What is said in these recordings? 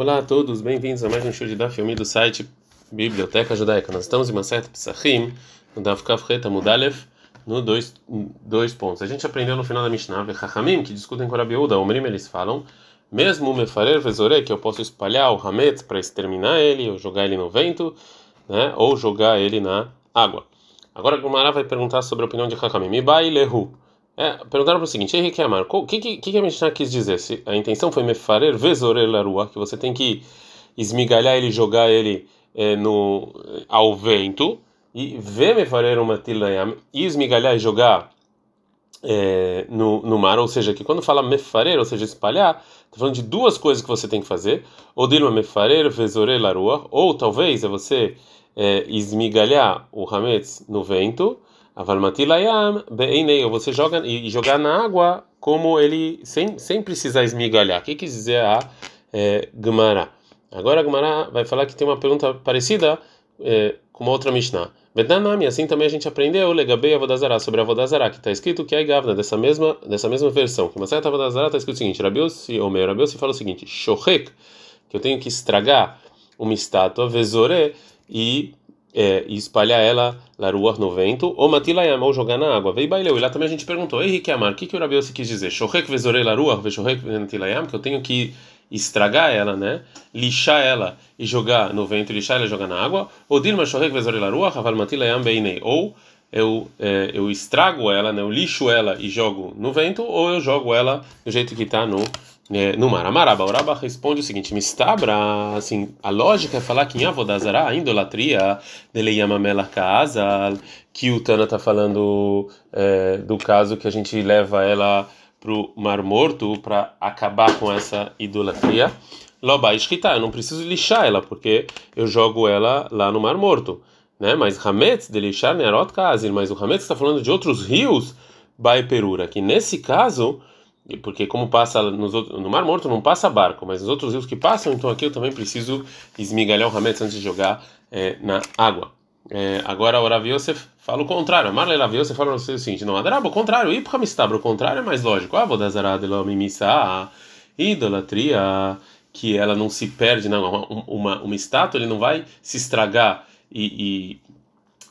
Olá a todos, bem-vindos a mais um show de Daf Yomi do site Biblioteca Judaica. Nós estamos em uma certa Psachim, no Daf Kafreta Mudalev, no dois, dois pontos. A gente aprendeu no final da Mishnah, Vechachamim, que discutem com a Rabiúda, Omrim, eles falam, mesmo o Mefarer Vezore, que eu posso espalhar o Hametz para exterminar ele, ou jogar ele no vento, né, ou jogar ele na água. Agora a vai perguntar sobre a opinião de Chachamim. Ibai Lehu. É, perguntaram para o seguinte, Henrique Amar, o que, que, que a Mishnah quis dizer? Se a intenção foi mefarer vezore larua, que você tem que esmigalhar ele, jogar ele é, no, ao vento, e ver mefarer uma tilayam, e esmigalhar e jogar é, no, no mar, ou seja, que quando fala mefarer, ou seja, espalhar, está falando de duas coisas que você tem que fazer, ou dilma mefarer vezore larua, ou talvez é você é, esmigalhar o hametz no vento, Avalmatilayam beinei, ou você joga e jogar na água como ele sem, sem precisar esmigalhar. O que quer dizer a é, Gemara? Agora a Gemara vai falar que tem uma pergunta parecida é, com uma outra Mishnah. Vedanami, assim também a gente aprendeu Legabei Avodazara, sobre Avodazara, que está escrito que é Gavna, dessa mesma, dessa mesma versão. Que certa Avodazara está escrito o seguinte: Rabiossi, ou meu Rabiossi fala o seguinte: Shohek, que eu tenho que estragar uma estátua, Vezore, e é, e espalhar ela laruar no vento, ou matilayam, ou jogar na água. Veio baileu. E lá também a gente perguntou, ei, Riquemar, o que, que o Rabiose quis dizer? Shohek vezore laruar, veshohek matilayam, que eu tenho que estragar ela, né? Lixar ela e jogar no vento, lixar ela e jogar na água. Ou dilma shohek vezore laruar, haval matilayam beinei. Ou eu, é, eu estrago ela, né? eu lixo ela e jogo no vento, ou eu jogo ela do jeito que está no é, no mar. Amaraba, o Raba responde o seguinte: Mistabra, assim, a lógica é falar que em Avodazara, a idolatria dele Yamamela Kaazal, que o Tana está falando é, do caso que a gente leva ela para o Mar Morto para acabar com essa idolatria. Loba escrita, eu não preciso lixar ela, porque eu jogo ela lá no Mar Morto. Né? Mas Hametz de lixar Nerot Kazir, mas o Hametz está falando de outros rios, Baeperura, que nesse caso porque como passa nos outros, no Mar Morto não passa barco, mas nos outros rios que passam, então aqui eu também preciso esmigalhar o hametz antes de jogar é, na água. É, agora o Rav Yosef fala o contrário. Marley Rav Yosef fala o seguinte: não, Adaraba, o contrário, e para o contrário é mais lógico. Ah, vou dar mimissa, idolatria, que ela não se perde, não, uma, uma, uma estátua ele não vai se estragar e, e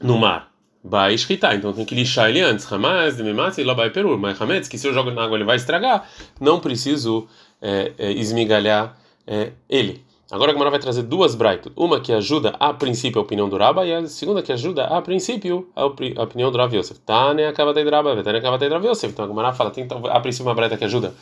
no mar vai escritar, então tem que lixar ele antes. Hamas, Demimatz e Labai Perur. Mas Hametz, que se eu jogo na água ele vai estragar, não preciso é, é, esmigalhar é, ele. Agora a Gemara vai trazer duas braitas. Uma que ajuda a princípio a opinião do Raba e a segunda que ajuda a princípio a, opinião do Rav Yosef. Tane acaba de Raba, acaba de Rav Yosef. Então a Gemara fala, tem a princípio uma braita que ajuda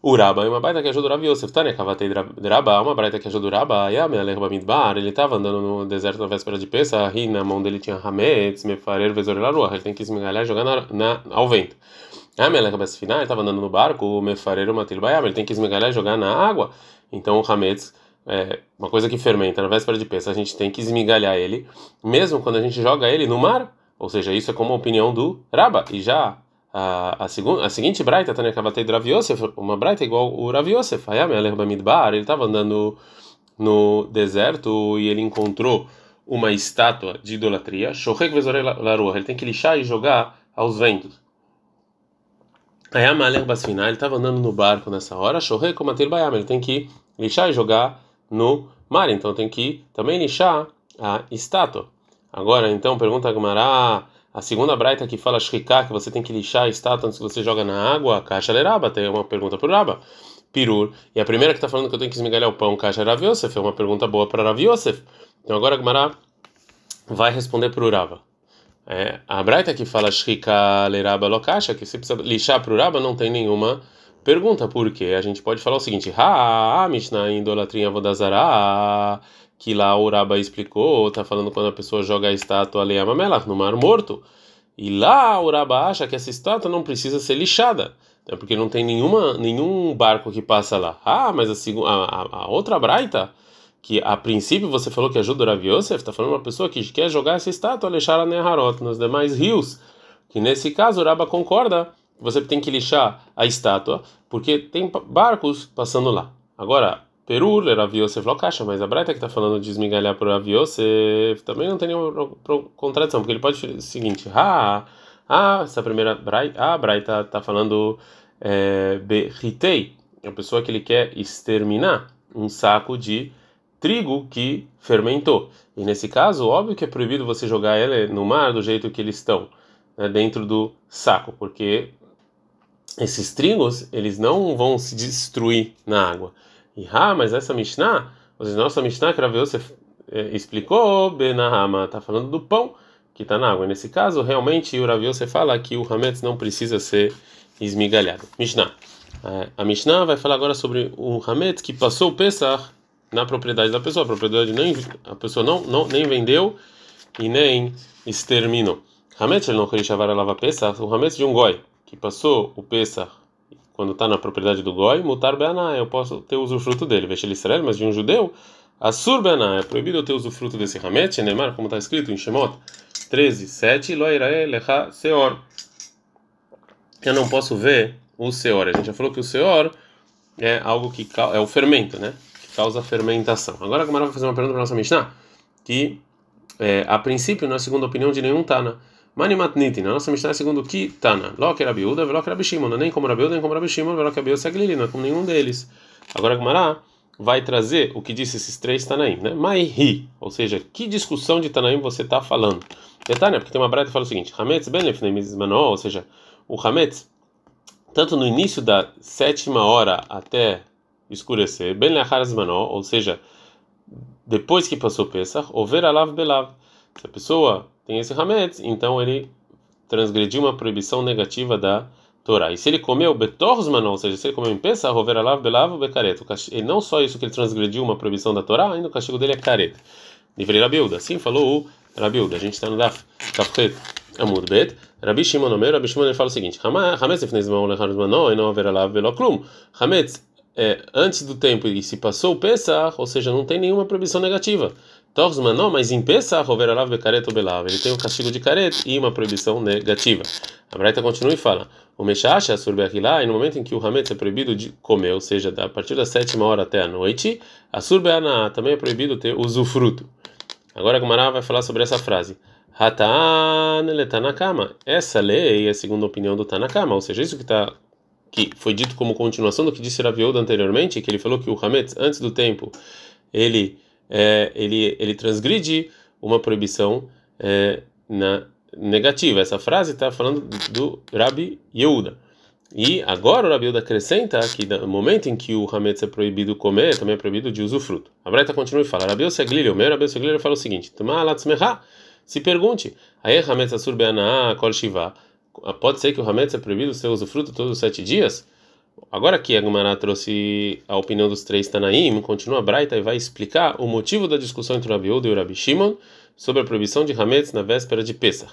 o Raba é uma baita que ajuda o Rav Yosef. Tânia Kavatei Raba, uma baita que ajuda o Raba. Yamelech Bamidbar, ele estava andando no deserto na véspera de Pesach, e na mão dele tinha Hametz, Mefarer, Vezorelaruah. Ele tem que esmigalhar e jogar na, na, ao vento. Yamelech Basfina, ele estava andando no barco, o Mefarer, Matil Bayam, ele tem que esmigalhar e jogar na água. Então o Hametz é uma coisa que fermenta na véspera de Pesach, a gente tem que esmigalhar ele, mesmo quando a gente joga ele no mar. Ou seja, isso é como a opinião do Raba. E já a, a, segunda, a seguinte braita, Tânia Kavatei do Rav Yosef, uma braita igual o Rav Yosef, ele estava andando no deserto e ele encontrou uma estátua de idolatria, ele tem que lixar e jogar aos ventos. ele estava andando no barco nessa hora, ele tem que lixar e jogar no mar, então tem que também lixar a estátua. Agora, então, pergunta a Gumará, a segunda braita que fala shriká, que você tem que lixar a estátua antes que você joga na água, caixa leraba, tem uma pergunta para o Raba. Pirur. E a primeira que está falando que eu tenho que esmigalhar o pão, caixa Rav Yosef, é uma pergunta boa para Rav Yosef. Então agora a Gmará vai responder para o Raba. É, a braita que fala shriká leraba lokasha, que você precisa lixar para o Raba, não tem nenhuma pergunta, porque a gente pode falar o seguinte: Ha, Mishnah, idolatria vodazara que lá o Raba explicou, está falando quando a pessoa joga a estátua ali Melach, no Mar Morto. E lá o Raba acha que essa estátua não precisa ser lixada, né, porque não tem nenhuma, nenhum barco que passa lá. Ah, mas a, a, a outra braita, que a princípio você falou que ajuda o Rav Yosef, está falando uma pessoa que quer jogar essa estátua, lixar a Neharot, nos demais rios, que nesse caso o Raba concorda, você tem que lixar a estátua, porque tem barcos passando lá. Agora, Perur, Rav Yosef Lokasha, mas a Braita que está falando de esmigalhar para Rav Yosef também não tem nenhuma contradição, porque ele pode dizer o seguinte: ah, ah essa primeira Braita, a Braita está falando é, Berritei, a pessoa que ele quer exterminar, um saco de trigo que fermentou. E nesse caso, óbvio que é proibido você jogar ele no mar do jeito que eles estão, né, dentro do saco, porque esses trigos eles não vão se destruir na água. Ah, mas essa Mishnah, nossa Mishnah que você é, explicou, Benahama, está falando do pão que está na água. Nesse caso, realmente o você fala que o Hametz não precisa ser esmigalhado. Mishnah. É, a Mishnah vai falar agora sobre o Hametz que passou o Pesach na propriedade da pessoa. A propriedade nem a pessoa não, não nem vendeu e nem exterminou. Hametz ele não queria chamar a lava Pesach, o Hametz de um goi que passou o Pesach quando está na propriedade do goi, mutar beaná, eu posso ter usufruto dele. Veja ele Israel, mas de um judeu, assur beaná, é proibido eu ter usufruto desse Hametz, Neymar, como está escrito em Shemot 13, 7, loirae lecha seor. Eu não posso ver o seor. A gente já falou que o seor é algo que é o fermento, né? causa fermentação. Agora a Gamara vai fazer uma pergunta para nossa Mishnah, que é, a princípio não é segundo a opinião de nenhum Tana. Manimatniti, na nossa Mishnah é segundo que Tana. Loque Rabiuda, Veloque Rabishimon, nem como Rabiuda, nem como Rabishimon, Veloque Rabiuda Seglili, não é como nenhum deles. Agora a Gamara vai trazer o que disse esses três Tanaim, né? Maihi, ou seja, que discussão de Tanaim você está falando? Detalhe, porque tem uma breta que fala o seguinte: Hametz ben ou seja, o Hametz, tanto no início da sétima hora até escurecer, ben ou seja, depois que passou Pesach, over alav belav. Se a pessoa tem esse hametz, então ele transgrediu uma proibição negativa da Torá. E se ele comeu betorzmanó, ou seja, se ele comeu em Pesach, over alav belav bekaret. E não só isso que ele transgrediu uma proibição da Torá, ainda o castigo dele é careta. Livre Rabiuda. Assim falou o Rabiuda. A gente está no Daf Kafret Amud Bet. Rabi Shimon Omer, Rabi Shimon ele fala o seguinte: Hametz ifnezmão lecharazmanó, e não over alav beloclum. Hametz é, antes do tempo e se passou o Pesach, ou seja, não tem nenhuma proibição negativa. Torzman não, mas em Pesach, overalav bekaret ou belav, ele tem um castigo de caret e uma proibição negativa. A Braita continua e fala: o Meshacha surbeachilá, e no momento em que o Hametz é proibido de comer, ou seja, a partir da sétima hora até a noite, a surbeana também é proibido ter usufruto. Agora a Gumara vai falar sobre essa frase. Hatan. Essa lei é a opinião do Tanakama, ou seja, isso que está que foi dito como continuação do que disse Raviolda anteriormente, que ele falou que o Hametz, antes do tempo, ele, é, ele, ele transgride uma proibição é, na negativa. Essa frase está falando do, Rabi Yehuda. E agora o Rabi Yehuda acrescenta que no momento em que o Hametz é proibido comer, também é proibido de usufruto. A Breta continua e fala, Rabi Yehuda, o meu Rabi Yehuda fala o seguinte, se pergunte, aí Hametz asur be'anah kol shiva, pode ser que o Hametz é proibido ser usufruto todos os sete dias? Agora que a Gemara trouxe a opinião dos três Tanaim, continua a Braita e vai explicar o motivo da discussão entre o Rabi Uda e o Rabi Shimon sobre a proibição de Hametz na véspera de Pesach.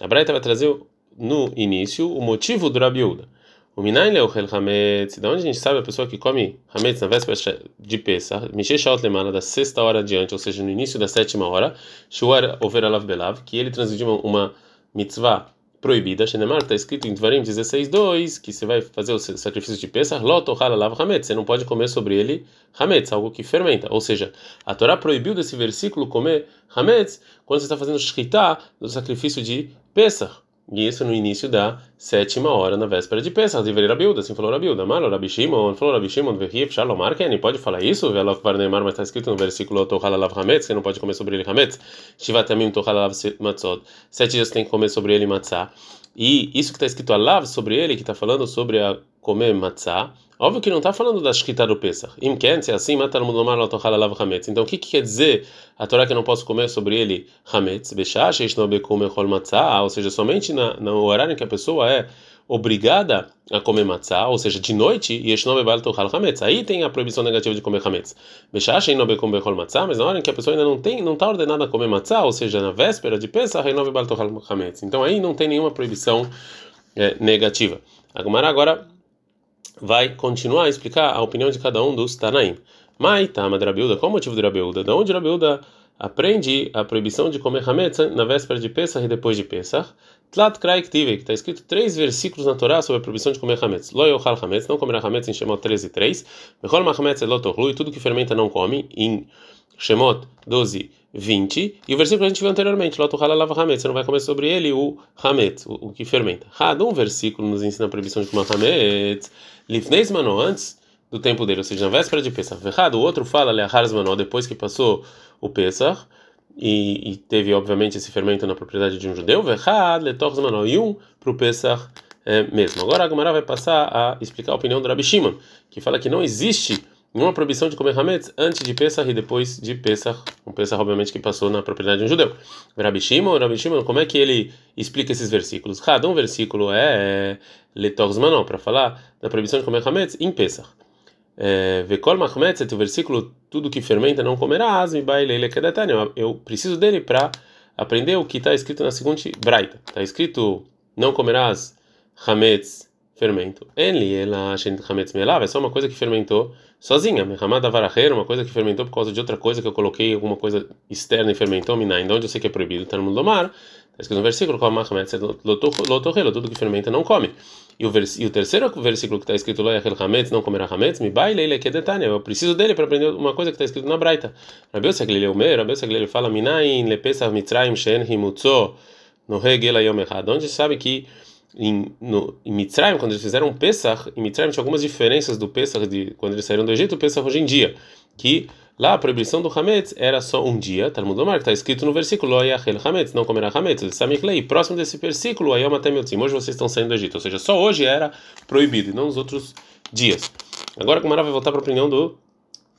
A Braita vai trazer no início o motivo do Rabi Uda. O Minayin Leuchel Hametz, da onde a gente sabe a pessoa que come Hametz na véspera de Pesach, Misheshaot Lemana, da sexta hora adiante, ou seja, no início da sétima hora, Shuar Over Alav Belav, que ele transgrediu uma, uma mitzvah proibida, Shenemar, está escrito em Dvarim 16:2 que você vai fazer o sacrifício de Pesach, lot halalav hametz, você não pode comer sobre ele hametz, algo que fermenta. Ou seja, a Torá proibiu desse versículo comer hametz quando você está fazendo shkita do sacrifício de Pesach. E isso no início da sétima hora, na véspera de Pesach. Deveria Rabiuda, assim falou Rabiuda. Malo, Rabi Shimon, falou Rabi Shimon, Verrief, Shalomar, Ken, pode falar isso? Velok Varneimar, mas está escrito no versículo Tohalalav Hametz, que não pode comer sobre ele Hametz. Shivatamim Tohalalav Matzot. Sete dias tem que comer sobre ele Matzah. E isso que está escrito Alav sobre ele, que está falando sobre a comer Matzah, Óbvio que não está falando da Shkita do Pesach. Se é assim, hametz. Então, o que, que, quer dizer a Torá que eu não posso comer sobre ele hametz? Ou seja, somente na, no horário em que a pessoa é obrigada a comer matzah, ou seja, de noite, e echnobebal tochal hametz. Aí tem a proibição negativa de comer hametz. Bechach, echnobekumechol matzah, mas na hora em que a pessoa ainda não tem, não está ordenada a comer matzah, ou seja, na véspera de Pesach, echnobebal tochal hametz. Então, aí não tem nenhuma proibição é, negativa. Agora, agora vai continuar a explicar a opinião de cada um dos Tanaim. Mai Tama de Rabiuda, qual o motivo de Rabiuda? Da onde Rabiuda aprende a proibição de comer Hametz na véspera de Pesach e depois de Pesach? Tlat Kraik Tive, que está escrito três versículos na Torá sobre a proibição de comer Hametz. Lo yochal Hametz, não comerá Hametz em Shemot 13 e 3. Mechol Mahametz elotohlu, e tudo que fermenta não come, em Shemot 12 20, e o versículo que a gente viu anteriormente, Loto lava Hametz, você não vai comer sobre ele o Hametz, o, o que fermenta. Had, um versículo nos ensina a proibição de comer Hametz, Lifneis Mano, antes do tempo dele, ou seja, na véspera de Pesach. Errado, o outro fala, Leaharzmanó, depois que passou o Pesach, e, e, teve, obviamente, esse fermento na propriedade de um judeu, e um para o Pesach é, mesmo. Agora a Gemara vai passar a explicar a opinião do Rabi Shimon, que fala que não existe nenhuma proibição de comer hametz antes de Pesach e depois de Pesach, um Pesach obviamente que passou na propriedade de um judeu. Rabi Shimon, Rabi Shimon, como é que ele explica esses versículos? Cada um versículo é Letorzmanó, para falar da proibição de comer hametz em Pesach. É, Vekol Mahmetzet, o versículo, tudo que fermenta não comerás, me bailele kedetania. Eu preciso dele para aprender o que está escrito na seguinte braita. Está escrito, não comerás hametz, fermento. Enli, ela hametz melav, é só uma coisa que fermentou sozinha. Mehamad avaracher, uma coisa que fermentou por causa de outra coisa que eu coloquei, alguma coisa externa e fermentou, minai, onde eu sei que é proibido, está no mundo do mar. Está escrito no versículo, tudo que fermenta não come. E o, vers, e o terceiro versículo que está escrito lá, Hametz, não comerá Hametz, me baile que detania. Eu preciso dele para aprender uma coisa que está escrito na Braita. Rabi Oseglele Omer, Rabi Oseglele fala, Minain lepesach mitzrayim shen himutzo no regela yom echad. Onde sabe que em, no, em Mitzrayim, quando eles fizeram Pesach, em Mitzrayim tinha algumas diferenças do Pesach de quando eles saíram do Egito, o Pesach hoje em dia, que Lá a proibição do Hametz era só um dia, Talmud Omar, que está escrito no versículo Hametz, não comerá Hametz, Samiklei. Próximo desse versículo, Ayom Atemiotzim, hoje vocês estão saindo do Egito, ou seja, só hoje era proibido e não nos outros dias. Agora o Mará vai voltar para a opinião do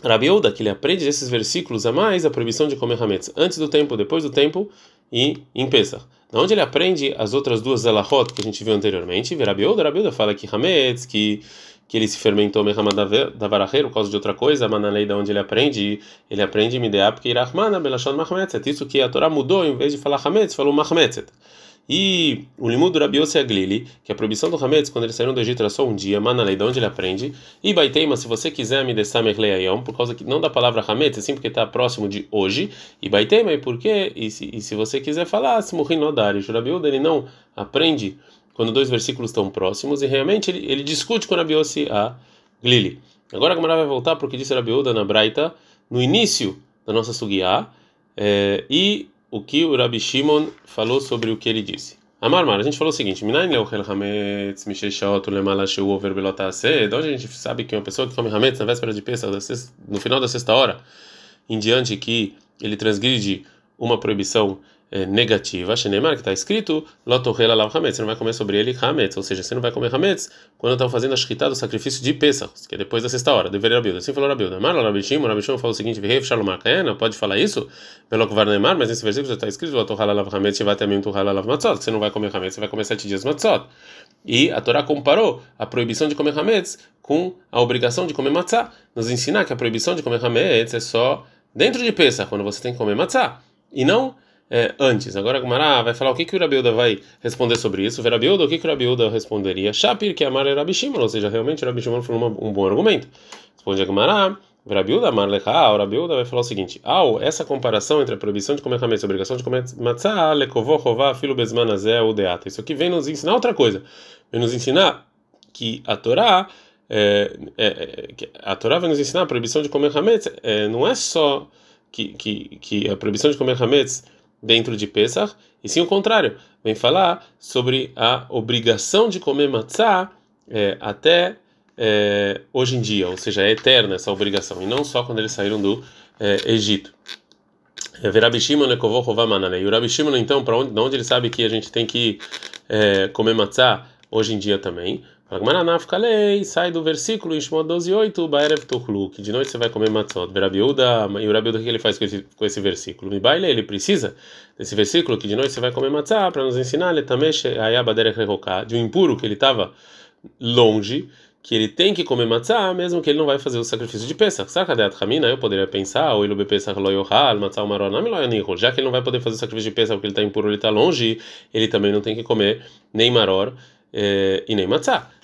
Rabiuda, que ele aprende desses versículos a mais a proibição de comer Hametz, antes do tempo, depois do tempo e em Pesach. Da onde ele aprende as outras duas Zalahot que a gente viu anteriormente, Rabiuda, Rabiuda fala que Hametz, que que ele se fermentou Mehama da Varaheiro por causa de outra coisa, mas na lei da onde ele aprende, ele aprende Mideap que Irachmana Belashon Mahmetzet. Isso que a Torá mudou, em vez de falar Hametz, falou Mahmetzet. E o limud do Rabi Aglili, que a proibição do Hametz quando eles saíram do Egito era só um dia, mas na lei de onde ele aprende. E Baiteima, se você quiser me descer Merleiayom, por causa que não da palavra Hametz, assim porque está próximo de hoje. E Baiteima, e por quê? E se, e se você quiser falar, se morrer no Adari, Rabi ele não aprende quando dois versículos estão próximos, e realmente ele, ele discute com Rabi Yossi a Glili. Agora a Gamara vai voltar para o que disse Rabi Uda na Braita, no início da nossa Sugiá, é, e o que o Rabi Shimon falou sobre o que ele disse. Amar Mar, a gente falou o seguinte: leuchel belotase. Onde a gente sabe que uma pessoa que come hametz na véspera de Pesach, no final da sexta hora, em diante que ele transgride uma proibição negativa, Shenemar, que está escrito, você não vai comer sobre ele Hametz, ou seja, você não vai comer Hametz quando estão fazendo a shkita do sacrifício de Pesach, que é depois da sexta hora, deveria Rabilda. Assim falou Rabilda. Mar, Rabishim, Rabishim falou o seguinte, Vehev Shalom não pode falar isso? Pelo que Neymar, mas nesse versículo já está escrito, Lotorrela Lav Hametz, mesmo Torrela Lav Matzot, você não vai comer Hametz, você vai comer sete dias Matzot. E a Torá comparou a proibição de comer Hametz com a obrigação de comer Matzah, nos ensinar que a proibição de comer Hametz é só dentro de Pesach, quando você tem que comer Matzah, e não é, antes. Agora a Gumara vai falar o que, que o Rabiuda vai responder sobre isso. O o que, que o Rabiuda responderia? Shapir, que amar é Rabi Shimon, ou seja, realmente o Rabi Shimon foi um bom argumento. Responde a Gumara. Rabiuda, amar o Rabiuda vai falar o seguinte: ao essa comparação entre a proibição de comer hametz e a obrigação de comer matzah, lekovó, rová, filo bezmanazé, o deata. Isso aqui vem nos ensinar outra coisa. Vem nos ensinar que a Torá é, é, é a Torá vai nos ensinar a proibição de comer hametz é, não é só que, que, que a proibição de comer hametz dentro de Pesach, e sim o contrário. Vem falar sobre a obrigação de comer matzah é, até é, hoje em dia, ou seja, é eterna essa obrigação, e não só quando eles saíram do é, Egito. É, E o Rabi então, para onde, onde ele sabe que a gente tem que é, comer matzah hoje em dia também? Agmaranafkalei, sai do versículo em Shemot 12:8, Baerev Tochlu, que de noite você vai comer matzot. Verabiuda, e o Rabiuda o que ele faz com esse, com esse versículo? Mibaile, ele precisa desse versículo que de noite você vai comer matzah para nos ensinar letamesh ayabaderech rehoká, de um impuro que ele estava longe, que ele tem que comer matzah, mesmo que ele não vai fazer o sacrifício de Pesach. Sakadat Hamina, eu poderia pensar, ou ele be Pesach lo yohal, matzah maronam lo já que ele não vai poder fazer o sacrifício de Pesach porque ele está impuro, ele está longe, ele também não tem que comer nem maror eh, e nem matzah.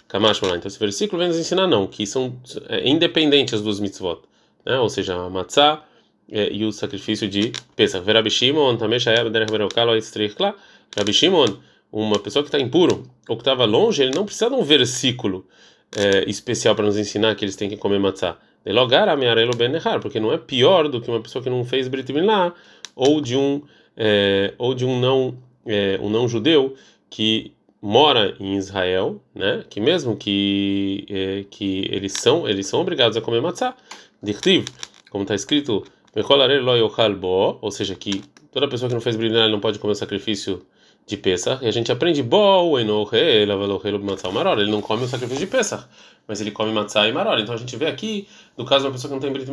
Então esse versículo vem nos ensinar não, que são é, independentes dos mitzvot, né? ou seja, a matzah é, e o sacrifício de Pesach. Verabi Shimon, também Shayab Derech Berokal, Rabi Shimon, uma pessoa que está impuro ou que estava longe, ele não precisa de um versículo é, especial para nos ensinar que eles têm que comer matzah. Delogar ben porque não é pior do que uma pessoa que não fez Brit Milá ou de um é, ou de um não é, um não judeu que mora em Israel, né? Que mesmo que é, que eles são eles são obrigados a comer matzah, dirtiv, como está escrito, ou seja, que toda pessoa que não fez brilhar não pode comer o sacrifício de Pesach, e a gente aprende ele não come o sacrifício de Pesach, mas ele come matzah e maror. Então a gente vê aqui, no caso de uma pessoa que não tem brit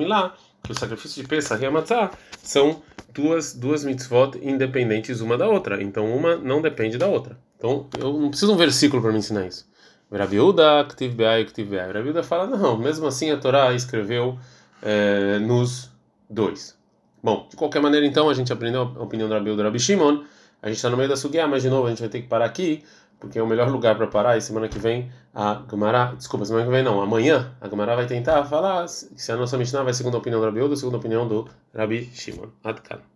que o sacrifício de Pesach e a matzah são duas duas mitzvot independentes uma da outra. Então uma não depende da outra. Então eu não preciso um versículo para me ensinar isso. Rabiuda, Ktiv Be'ai, Ktiv Be'ai. Fala, não, mesmo assim a Torá escreveu é, nos dois. Bom, de qualquer maneira, então, a gente aprendeu a opinião do Rabiuda Rabi Shimon. A gente está no meio da Sugiá, mas de novo a gente vai ter que parar aqui, porque é o melhor lugar para parar. E semana que vem a Gamara, desculpa, semana que vem não, amanhã a Gamara vai tentar falar se a nossa Mishnah vai segundo a opinião do Rabiuda ou segundo a opinião do Rabi Shimon. Adkan.